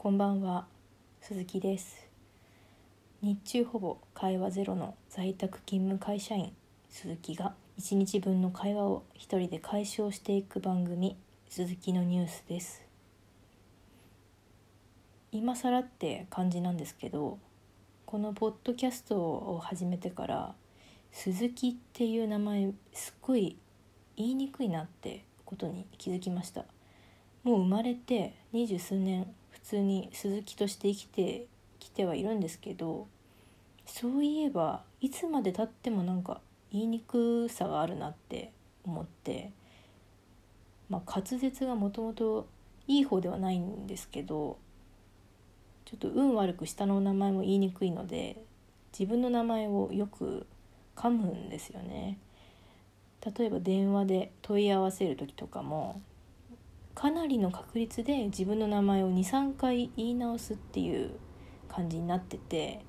こんばんは鈴木です。日中ほぼ会話ゼロの在宅勤務会社員鈴木が1日分の会話を一人で解消していく番組鈴木のニュースです。今更って感じなんですけどこのポッドキャストを始めてから鈴木っていう名前すっごい言いにくいなってことに気づきました。もう生まれて二十数年普通に鈴木として生きてきてはいるんですけどそういえばいつまでたってもなんか言いにくさがあるなって思ってまあ滑舌がもともといい方ではないんですけどちょっと運悪く下の名前も言いにくいので自分の名前をよく噛むんですよね。例えば電話で問い合わせる時とかもかなりの確率で自分の名前を23回言い直すっていう感じになってて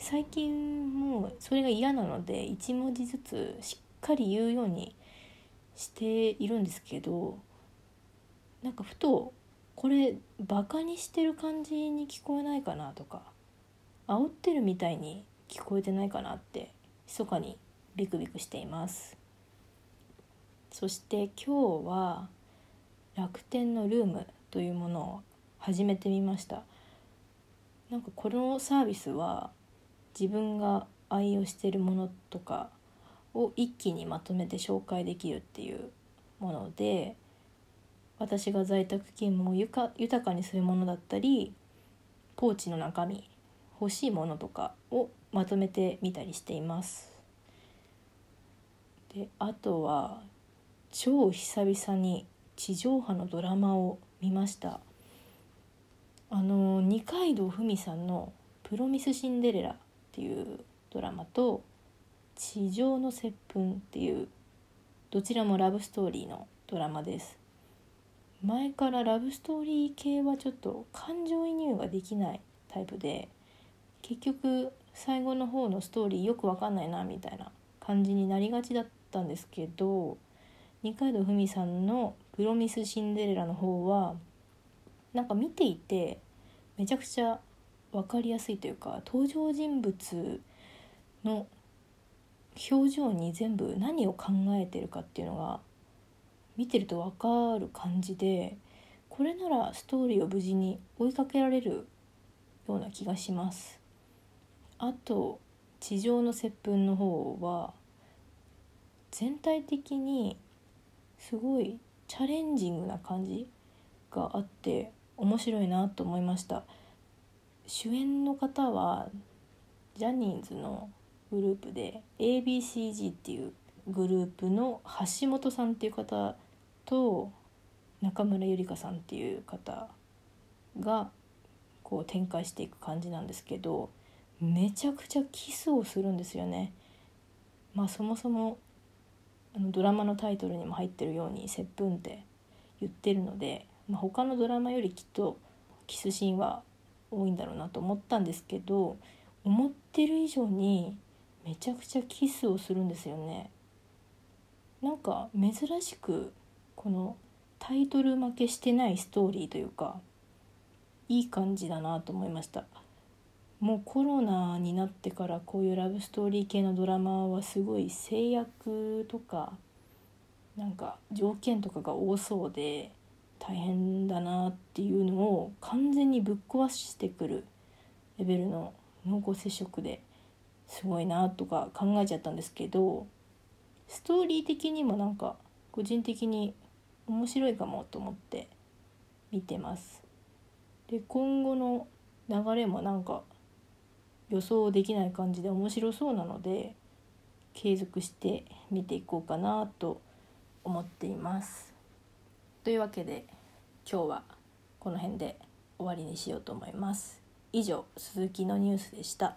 最近もうそれが嫌なので1文字ずつしっかり言うようにしているんですけどなんかふとこれバカにしてる感じに聞こえないかなとか煽ってるみたいに聞こえてないかなって密かにビクビクしています。そして今日は楽天のルームというものを始めてみました。なんかこのサービスは自分が愛用しているものとかを一気にまとめて紹介できるっていうもので私が在宅勤務をゆか豊かにするものだったりポーチの中身欲しいものとかをまとめてみたりしています。であとは超久々に地上波のドラマを見ました。あの二階堂ふみさんの「プロミスシンデレラ」っていうドラマと「地上の接吻」っていうどちらもラブストーリーのドラマです。前からラブストーリー系はちょっと感情移入ができないタイプで結局最後の方のストーリーよくわかんないなみたいな感じになりがちだったんですけど二階堂ふみさんの「プロミス・シンデレラ」の方はなんか見ていてめちゃくちゃ分かりやすいというか登場人物の表情に全部何を考えてるかっていうのが見てると分かる感じでこれならストーリーを無事に追いかけられるような気がします。あと地上の接吻の方は全体的にすごいチャレンジングな感じがあって面白いなと思いました主演の方はジャニーズのグループで ABCG っていうグループの橋本さんっていう方と中村ゆりかさんっていう方がこう展開していく感じなんですけどめちゃくちゃキスをするんですよね。まあそもそもあのドラマのタイトルにも入ってるように「接吻」って言ってるので、まあ、他のドラマよりきっとキスシーンは多いんだろうなと思ったんですけど思ってる以上にめちゃくちゃキスをするんですよね。なんか珍しくこのタイトル負けしてないストーリーというかいい感じだなと思いました。もうコロナになってからこういうラブストーリー系のドラマはすごい制約とかなんか条件とかが多そうで大変だなっていうのを完全にぶっ壊してくるレベルの濃厚接触ですごいなとか考えちゃったんですけどストーリー的にもなんか個人的に面白いかもと思って見てます。で今後の流れもなんか予想できない感じで面白そうなので継続して見ていこうかなと思っています。というわけで今日はこの辺で終わりにしようと思います。以上鈴木のニュースでした。